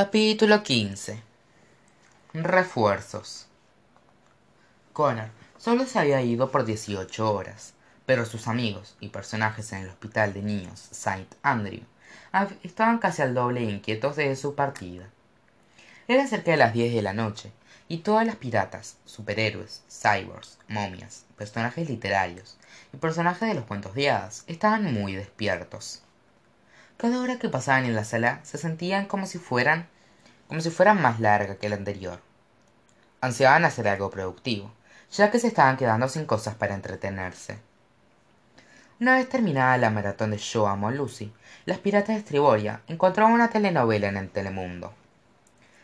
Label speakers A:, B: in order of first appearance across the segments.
A: Capítulo 15 Refuerzos Connor solo se había ido por 18 horas, pero sus amigos y personajes en el hospital de niños Saint Andrew estaban casi al doble inquietos de su partida. Era cerca de las 10 de la noche y todas las piratas, superhéroes, cyborgs, momias, personajes literarios y personajes de los cuentos de hadas estaban muy despiertos. Cada hora que pasaban en la sala se sentían como si fueran como si fuera más larga que la anterior. Ansiaban hacer algo productivo, ya que se estaban quedando sin cosas para entretenerse. Una vez terminada la maratón de Yo Amo Lucy, las piratas de Estriboria encontraron una telenovela en el Telemundo.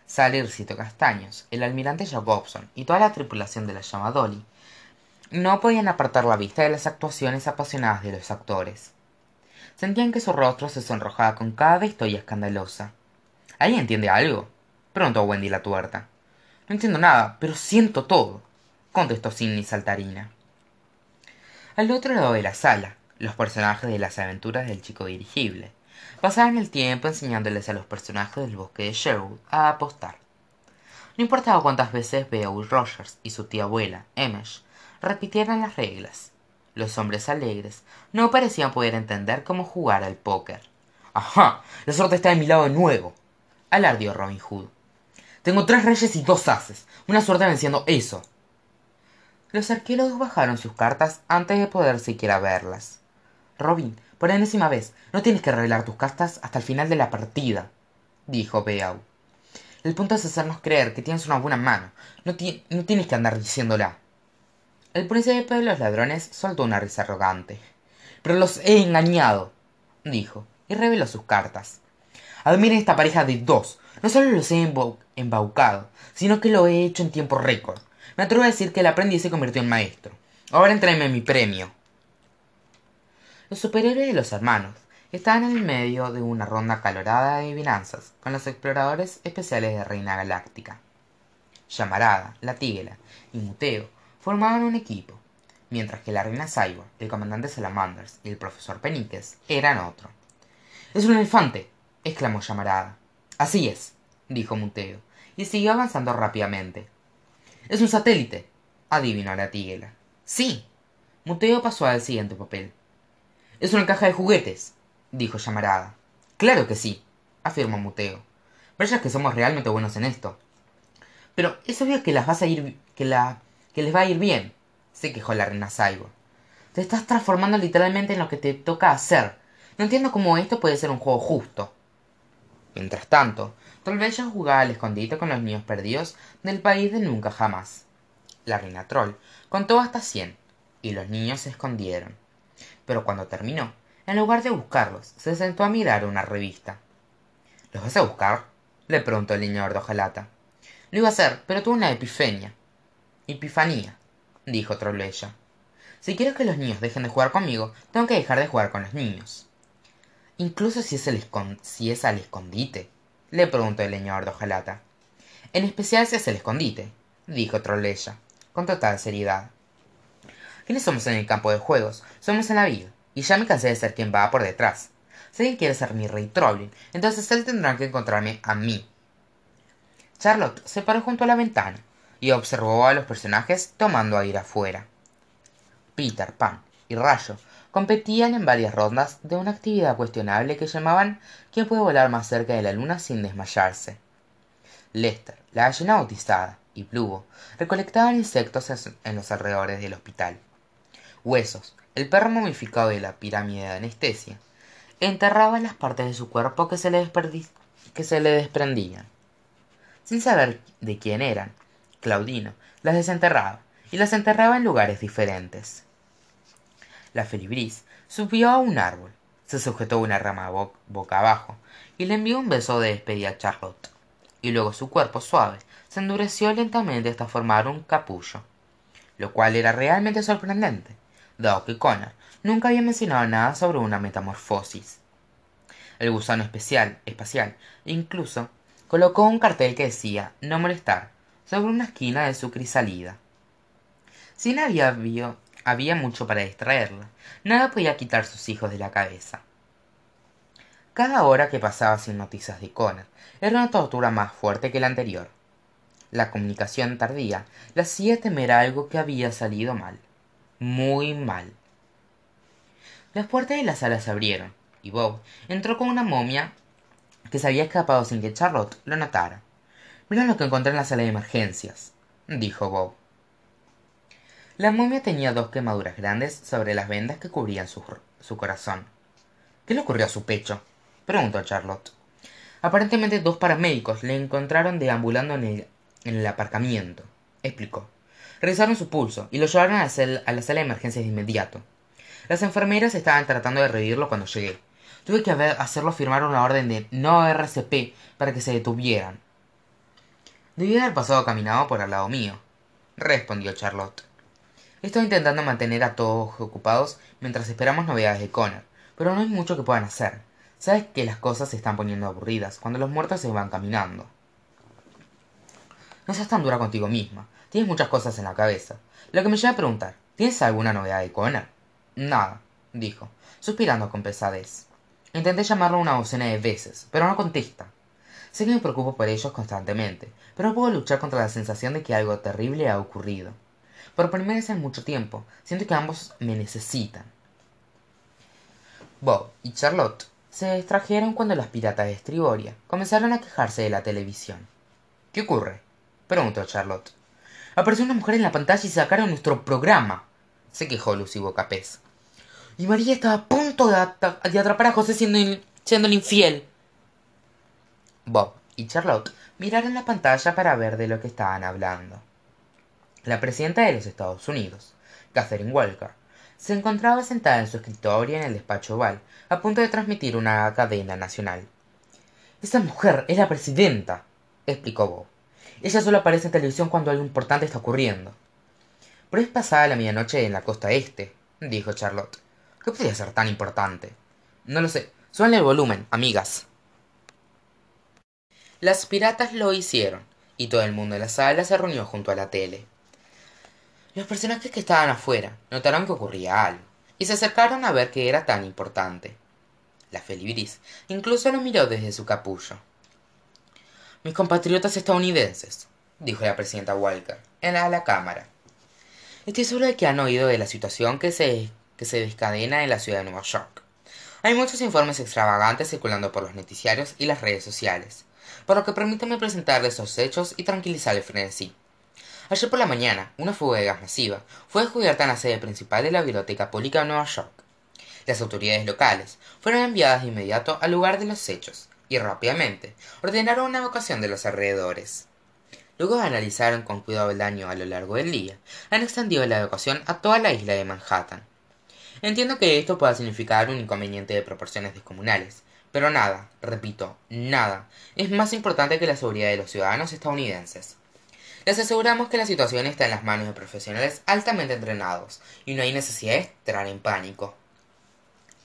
A: Salircito Castaños, el almirante Jacobson y toda la tripulación de la llama Dolly no podían apartar la vista de las actuaciones apasionadas de los actores. Sentían que su rostro se sonrojaba con cada historia escandalosa. ¿Alguien entiende algo? preguntó Wendy la tuerta. No entiendo nada, pero siento todo, contestó Sidney Saltarina. Al otro lado de la sala, los personajes de las aventuras del chico dirigible pasaban el tiempo enseñándoles a los personajes del bosque de Sherwood a apostar. No importaba cuántas veces Beowulf Rogers y su tía abuela, Emesh, repitieran las reglas. Los hombres alegres no parecían poder entender cómo jugar al póker. ¡Ajá! La suerte está de mi lado de nuevo, alardió Robin Hood. Tengo tres reyes y dos haces. Una suerte venciendo eso. Los arqueólogos bajaron sus cartas antes de poder siquiera verlas. Robin, por enésima vez, no tienes que revelar tus cartas hasta el final de la partida, dijo Beau. El punto es hacernos creer que tienes una buena mano. No, no tienes que andar diciéndola. El príncipe de los ladrones soltó una risa arrogante. Pero los he engañado, dijo, y reveló sus cartas. Admiren esta pareja de dos. No solo los he embaucado, sino que lo he hecho en tiempo récord. Me atrevo a decir que el aprendiz se convirtió en maestro. Ahora entréme mi premio. Los superhéroes de los hermanos estaban en el medio de una ronda calorada de adivinanzas con los exploradores especiales de Reina Galáctica. Llamarada, la Tigela y Muteo formaban un equipo, mientras que la Reina Cyborg, el comandante Salamanders y el profesor Peniques eran otro. ¡Es un elefante! exclamó Llamarada. Así es, dijo Muteo, y siguió avanzando rápidamente. Es un satélite, adivinó la tiguela. Sí. Muteo pasó al siguiente papel. Es una caja de juguetes, dijo Llamarada. Claro que sí, afirmó Muteo. Vaya que somos realmente buenos en esto. Pero es obvio que las vas a ir. que la. Que les va a ir bien, se quejó la reina Saibo. Te estás transformando literalmente en lo que te toca hacer. No entiendo cómo esto puede ser un juego justo. Mientras tanto, Trollbella jugaba al escondite con los niños perdidos del país de nunca jamás. La reina Troll contó hasta cien, y los niños se escondieron. Pero cuando terminó, en lugar de buscarlos, se sentó a mirar una revista. ¿Los vas a buscar? le preguntó el niño hojalata. Lo iba a hacer, pero tuve una epifenia. Epifanía, dijo Trollbella. Si quieres que los niños dejen de jugar conmigo, tengo que dejar de jugar con los niños. Incluso si es, el si es al escondite, le preguntó el leñador de. En especial si es el escondite, dijo Trollella, con total seriedad. ¿Quiénes somos en el campo de juegos? Somos en la vida, y ya me cansé de ser quien va por detrás. Si alguien quiere ser mi rey Trollin, entonces él tendrá que encontrarme a mí. Charlotte se paró junto a la ventana y observó a los personajes tomando aire afuera. Peter Pan y Rayo competían en varias rondas de una actividad cuestionable que llamaban ¿Quién puede volar más cerca de la luna sin desmayarse? Lester, la gallina bautizada, y Plugo recolectaban insectos en los alrededores del hospital. Huesos, el perro momificado de la pirámide de anestesia, enterraba las partes de su cuerpo que se le, que se le desprendían. Sin saber de quién eran, Claudino las desenterraba y las enterraba en lugares diferentes. La felibris subió a un árbol se sujetó una rama boca abajo y le envió un beso de despedida a charlotte. Y luego su cuerpo suave se endureció lentamente hasta formar un capullo lo cual era realmente sorprendente dado que Connor nunca había mencionado nada sobre una metamorfosis. El gusano especial espacial incluso colocó un cartel que decía no molestar sobre una esquina de su crisálida sin había había mucho para distraerla nada podía quitar sus hijos de la cabeza. Cada hora que pasaba sin noticias de connor era una tortura más fuerte que la anterior. La comunicación tardía le hacía temer algo que había salido mal muy mal. Las puertas de la sala se abrieron y bob entró con una momia que se había escapado sin que charlotte lo notara mira lo que encontré en la sala de emergencias dijo bob. La momia tenía dos quemaduras grandes sobre las vendas que cubrían su, corazón. Qué le ocurrió a su pecho preguntó charlotte. Aparentemente dos paramédicos le encontraron deambulando en el, en el aparcamiento explicó. Revisaron su pulso y lo llevaron a la, sala de emergencias de inmediato. Las enfermeras estaban tratando de revivirlo cuando llegué. Tuve que hacerlo firmar una orden de no rcp para que se detuvieran debía haber pasado caminado por al lado mío respondió charlotte. Estoy intentando mantener a todos ocupados mientras esperamos novedades de connor pero no hay mucho que puedan hacer. Sabes que las cosas se están poniendo aburridas cuando los muertos se van caminando. No seas tan dura contigo misma. Tienes muchas cosas en la cabeza. Lo que me lleva a preguntar tienes alguna novedad de connor nada dijo suspirando con pesadez. Intenté llamarlo una docena de veces pero no contesta sé que me preocupo por ellos constantemente pero no puedo luchar contra la sensación de que algo terrible ha ocurrido. Por primera vez en mucho tiempo siento que ambos me necesitan. Bob y charlotte se distrajeron cuando los piratas de estriboria comenzaron a quejarse de la televisión. Qué ocurre preguntó charlotte. Apareció una mujer en la pantalla y sacaron nuestro programa se quejó lucy bocapés. Y maría estaba a punto de, atrapar a josé siendo, siendo el infiel bob y charlotte miraron la pantalla para ver de lo que estaban hablando. La presidenta de los estados unidos catherine walker se encontraba sentada en su escritorio en el despacho oval a punto de transmitir una cadena nacional. Esa mujer es la presidenta explicó bob. Ella solo aparece en televisión cuando algo importante está ocurriendo pero es pasada la medianoche en la costa este dijo charlotte. Qué podría ser tan importante no lo sé. Suele el volumen amigas las piratas lo hicieron y todo el mundo en la sala se reunió junto a la tele. Los personajes que estaban afuera notaron que ocurría algo y se acercaron a ver qué era tan importante. La felibris incluso lo miró desde su capullo. Mis compatriotas estadounidenses dijo la presidenta walker en la, cámara. Estoy seguro de que han oído de la situación que se que se descadena en la ciudad de Nueva York. Hay muchos informes extravagantes circulando por los noticiarios y las redes sociales, por lo que permítame presentarles esos hechos y tranquilizar el frenesí. Ayer por la mañana, una fuga de gas masiva fue descubierta en la sede principal de la Biblioteca Pública de Nueva York. Las autoridades locales fueron enviadas de inmediato al lugar de los hechos y rápidamente ordenaron una evacuación de los alrededores. Luego analizaron con cuidado el daño a lo largo del día, han extendido la evacuación a toda la isla de Manhattan. Entiendo que esto pueda significar un inconveniente de proporciones descomunales, pero nada, repito, nada, es más importante que la seguridad de los ciudadanos estadounidenses. Les aseguramos que la situación está en las manos de profesionales altamente entrenados y no hay necesidad de entrar en pánico.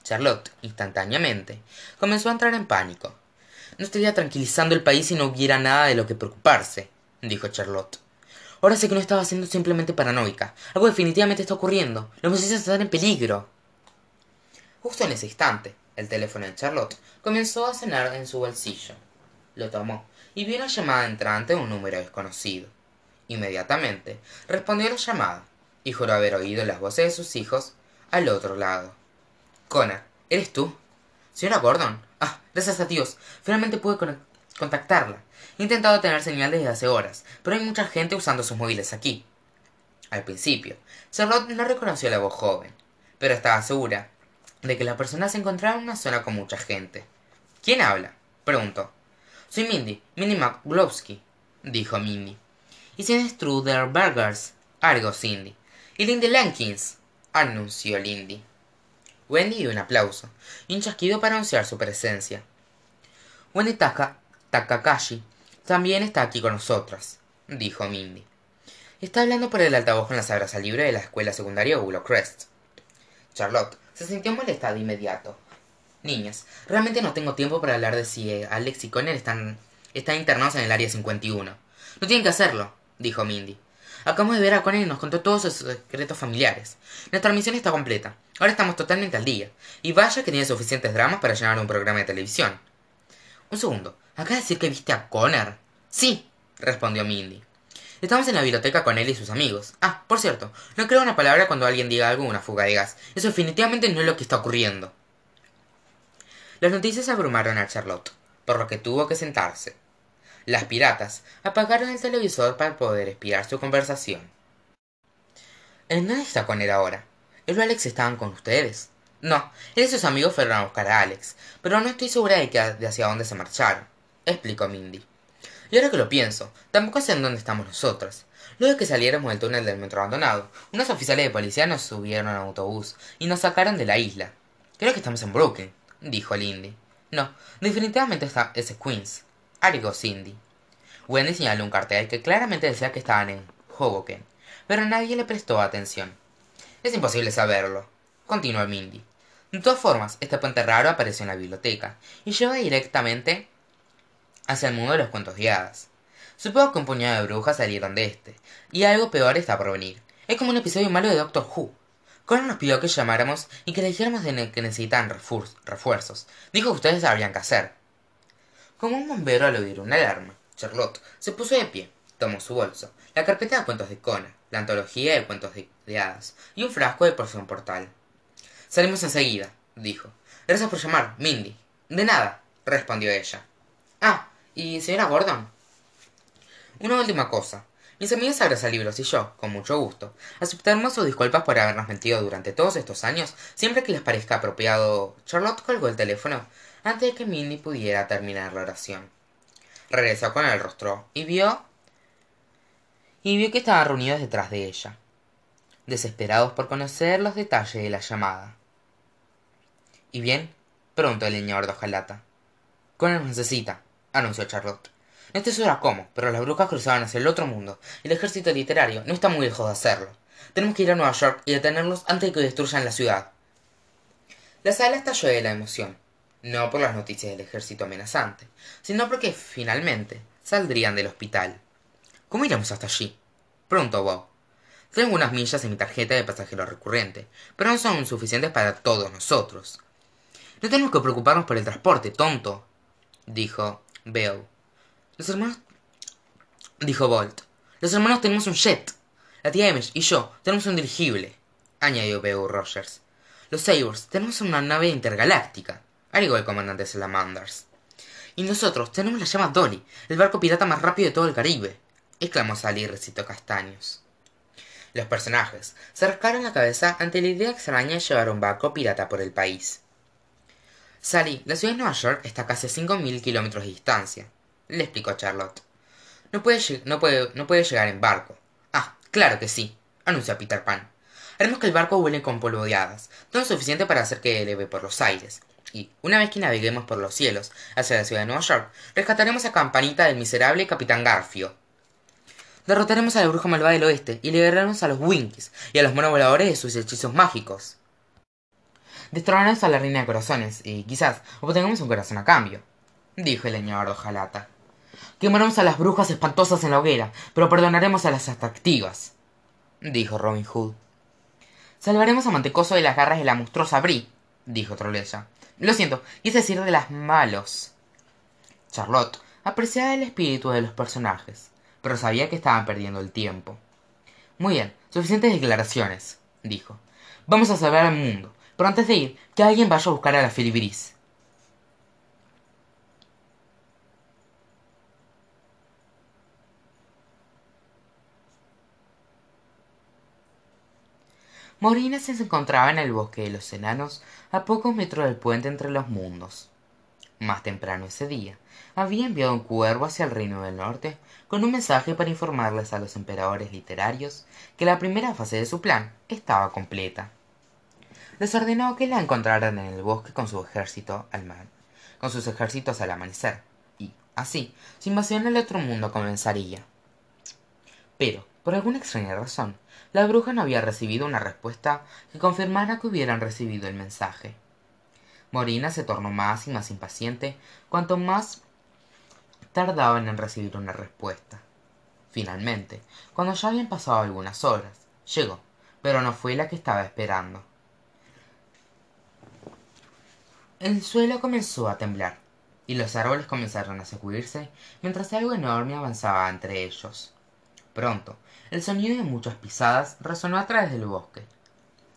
A: Charlotte, instantáneamente, comenzó a entrar en pánico. No estaría tranquilizando el país si no hubiera nada de lo que preocuparse, dijo Charlotte. Ahora sé que no estaba siendo simplemente paranoica. Algo definitivamente está ocurriendo. Los muchachos están en peligro. Justo en ese instante, el teléfono de Charlotte comenzó a sonar en su bolsillo. Lo tomó y vio una llamada entrante de un número desconocido. Inmediatamente respondió la llamada y juró haber oído las voces de sus hijos al otro lado. Connor, ¿eres tú? Señora Gordon. Ah, gracias a Dios. Finalmente pude contactarla. He intentado tener señal desde hace horas, pero hay mucha gente usando sus móviles aquí. Al principio, Charlotte no reconoció la voz joven, pero estaba segura de que la persona se encontraba en una zona con mucha gente. ¿Quién habla? preguntó. Soy Mindy, Mindy McGlovsky, dijo Mindy. Y si es Truder Burgers, algo Cindy. Y Lindy Lankins, anunció Lindy. Wendy dio un aplauso y un chasquido para anunciar su presencia. Wendy Takakashi también está aquí con nosotras, dijo Mindy. Está hablando por el altavoz con la sagrada libre de la escuela secundaria Willow. Charlotte se sintió molesta de inmediato. Niñas, realmente no tengo tiempo para hablar de si eh, Alex y Connor están, están internados en el área 51. No tienen que hacerlo, dijo Mindy. Acabamos de ver a Conan y nos contó todos sus secretos familiares. Nuestra misión está completa. Ahora estamos totalmente al día. Y vaya que tiene suficientes dramas para llenar un programa de televisión. Un segundo. ¿Acá decir que viste a Connor? Sí, respondió Mindy. Estamos en la biblioteca con él y sus amigos. Ah, por cierto, no creo una palabra cuando alguien diga algo una fuga de gas. Eso definitivamente no es lo que está ocurriendo. Las noticias abrumaron a Charlotte, por lo que tuvo que sentarse. Las piratas apagaron el televisor para poder espiar su conversación. ¿En dónde está con él ahora? ¿Él y Alex estaban con ustedes? No, él y sus amigos fueron a buscar a Alex, pero no estoy segura de, que, de hacia dónde se marcharon, explicó Mindy. Y ahora que lo pienso, tampoco sé en dónde estamos nosotros. Luego de que saliéramos del túnel del metro abandonado, unos oficiales de policía nos subieron a un autobús y nos sacaron de la isla. Creo que estamos en Brooklyn, dijo Lindy. No, definitivamente está, es Queens, agregó Cindy. Wendy señaló un cartel que claramente decía que estaban en Hoboken, pero nadie le prestó atención. Es imposible saberlo, continuó Mindy. De todas formas, este puente raro apareció en la biblioteca y lleva directamente hacia el mundo de los cuentos de hadas. Supongo que un puñado de brujas salieron de este, y algo peor está por venir. Es como un episodio malo de Doctor Who. Conan nos pidió que llamáramos y que le dijéramos de que necesitan refuerzos. Dijo que ustedes sabrían qué hacer. Como un bombero al oír una alarma, Charlotte se puso de pie, tomó su bolso, la carpeta de cuentos de Conan, la antología de cuentos de, hadas y un frasco de porción portal. Salimos enseguida, dijo. Gracias por llamar, Mindy. De nada, respondió ella. Ah, ¿Y señora Gordon? Una última cosa. Mis amigos Libros y yo, con mucho gusto, aceptamos sus disculpas por habernos mentido durante todos estos años, siempre que les parezca apropiado. Charlotte colgó el teléfono antes de que Mindy pudiera terminar la oración. Regresó con el rostro y vio. y vio que estaban reunidos detrás de ella, desesperados por conocer los detalles de la llamada. ¿Y bien? preguntó el señor de hojalata. Con necesita, anunció Charlotte. No estoy segura cómo, pero las brujas cruzaban hacia el otro mundo, y el ejército literario no está muy lejos de hacerlo. Tenemos que ir a Nueva York y detenerlos antes de que destruyan la ciudad. La sala estalló de la emoción, no por las noticias del ejército amenazante, sino porque finalmente saldrían del hospital. ¿Cómo iremos hasta allí? preguntó Bob. Tengo unas millas en mi tarjeta de pasajero recurrente, pero no son suficientes para todos nosotros. No tenemos que preocuparnos por el transporte, tonto, dijo Los hermanos. dijo Bolt. Los hermanos tenemos un jet. La tía Emish y yo tenemos un dirigible, añadió Beau Rogers. Los Sabres tenemos una nave intergaláctica, agregó el comandante Salamanders. Y nosotros tenemos la llama Dolly, el barco pirata más rápido de todo el Caribe, exclamó Sally recito Castaños. Los personajes se rascaron la cabeza ante la idea extraña de llevar un barco pirata por el país. Sally, la ciudad de Nueva York está a casi cinco mil kilómetros de distancia, le explicó Charlotte. No puede, no, puede, no puede llegar en barco. Ah, claro que sí, anunció Peter Pan. Haremos que el barco vuele con polvo de hadas, todo suficiente para hacer que eleve por los aires. Y, una vez que naveguemos por los cielos hacia la ciudad de Nueva York, rescataremos a Campanita del miserable Capitán Garfio. Derrotaremos a la bruja malvada del oeste y liberaremos a los Winkies y a los monos voladores de sus hechizos mágicos. Destronaremos a la reina de corazones y quizás obtengamos un corazón a cambio, dijo el leñador de hojalata. Quemaremos a las brujas espantosas en la hoguera, pero perdonaremos a las atractivas, dijo Robin Hood. Salvaremos a Mantecoso de las garras de la monstruosa Brie, dijo Trolella. Lo siento, es decir, de las malos. Charlotte apreciaba el espíritu de los personajes, pero sabía que estaban perdiendo el tiempo. Muy bien, suficientes declaraciones, dijo. Vamos a salvar al mundo. Pero antes de ir, que alguien vaya a buscar a la Filibris. Morina se encontraba en el bosque de los enanos a pocos metros del puente entre los mundos. Más temprano ese día, había enviado un cuervo hacia el reino del norte con un mensaje para informarles a los emperadores literarios que la primera fase de su plan estaba completa les ordenó que la encontraran en el bosque con su ejército al mar, con sus ejércitos al amanecer, y, así, su invasión al otro mundo comenzaría. Pero, por alguna extraña razón, la bruja no había recibido una respuesta que confirmara que hubieran recibido el mensaje. Morina se tornó más y más impaciente cuanto más tardaban en recibir una respuesta. finalmente cuando ya habían pasado algunas horas llegó pero no fue la que estaba esperando el suelo comenzó a temblar y los árboles comenzaron a sacudirse mientras algo enorme avanzaba entre ellos. Pronto el sonido de muchas pisadas resonó a través del bosque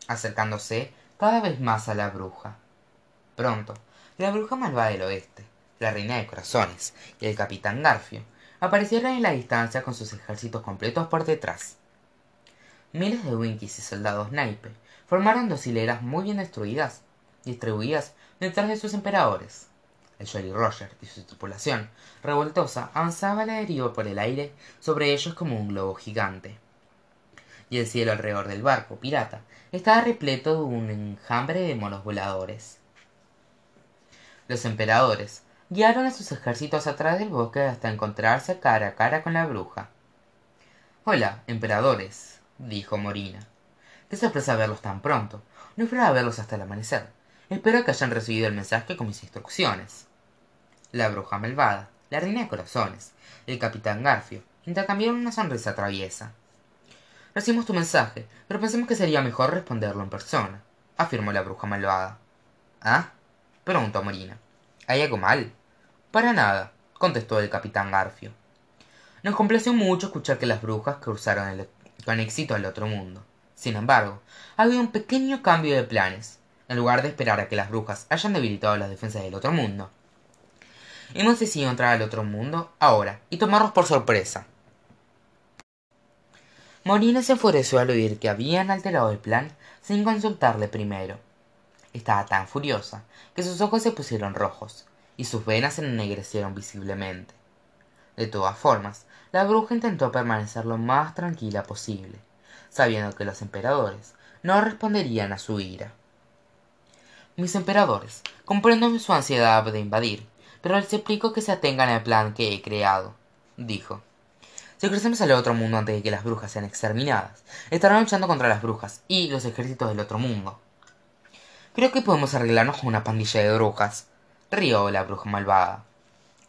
A: acercándose cada vez más a la bruja. Pronto la bruja malvada del oeste la reina de corazones y el capitán garfio aparecieron en la distancia con sus ejércitos completos por detrás. Miles de winkies y soldados naipe formaron dos hileras muy bien destruidas distribuidas detrás de sus emperadores el jolly roger y su tripulación revoltosa avanzaba a la deriva por el aire sobre ellos como un globo gigante. Y el cielo alrededor del barco pirata estaba repleto de un enjambre de monos voladores. Los emperadores guiaron a sus ejércitos a través del bosque hasta encontrarse cara a cara con la bruja. Hola emperadores dijo morina. Qué sorpresa verlos tan pronto. No esperaba verlos hasta el amanecer espero que hayan recibido el mensaje con mis instrucciones. La bruja malvada la reina de corazones el capitán garfio intercambiaron una sonrisa traviesa. Recibimos tu mensaje pero pensamos que sería mejor responderlo en persona afirmó la bruja malvada. Ah preguntó morina hay algo mal para nada contestó el capitán garfio. Nos complació mucho escuchar que las brujas cruzaron con éxito al otro mundo. Sin embargo ha habido un pequeño cambio de planes en lugar de esperar a que las brujas hayan debilitado las defensas del otro mundo. Hemos decidido entrar al otro mundo ahora y tomarlos por sorpresa. Morina se enfureció al oír que habían alterado el plan sin consultarle primero. Estaba tan furiosa que sus ojos se pusieron rojos y sus venas se ennegrecieron visiblemente. De todas formas la bruja intentó permanecer lo más tranquila posible sabiendo que los emperadores no responderían a su ira mis emperadores. Comprendo su ansiedad de invadir pero les suplico que se atengan al plan que he creado dijo. Si crecemos al otro mundo antes de que las brujas sean exterminadas estarán luchando contra las brujas y los ejércitos del otro mundo. Creo que podemos arreglarnos con una pandilla de brujas rió la bruja malvada.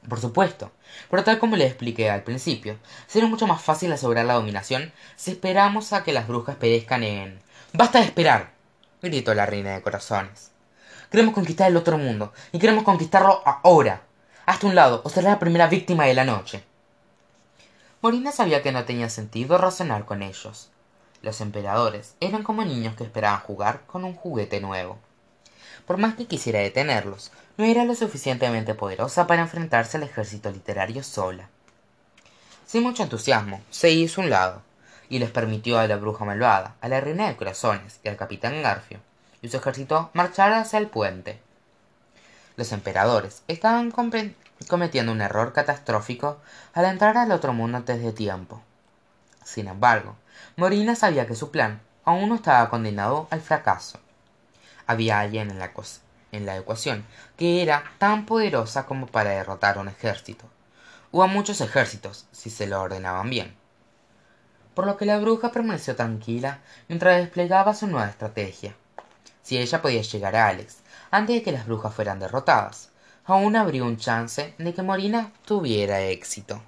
A: Por supuesto pero tal como le expliqué al principio será mucho más fácil asegurar la dominación si esperamos a que las brujas perezcan en basta de esperar gritó la reina de corazones queremos conquistar el otro mundo y queremos conquistarlo ahora. Hasta un lado o será la primera víctima de la noche. Morina sabía que no tenía sentido razonar con ellos. Los emperadores eran como niños que esperaban jugar con un juguete nuevo. Por más que quisiera detenerlos no era lo suficientemente poderosa para enfrentarse al ejército literario sola. Sin mucho entusiasmo se hizo un lado y les permitió a la bruja malvada a la reina de corazones y al capitán garfio y su ejército marchar hacia el puente. Los emperadores estaban cometiendo un error catastrófico al entrar al otro mundo antes de tiempo. Sin embargo morina sabía que su plan aún no estaba condenado al fracaso. Había alguien en la, en la ecuación que era tan poderosa como para derrotar a un ejército o a muchos ejércitos si se lo ordenaban bien. Por lo que la bruja permaneció tranquila mientras desplegaba su nueva estrategia si ella podía llegar a alex antes de que las brujas fueran derrotadas. Aún habría un chance de que morina tuviera éxito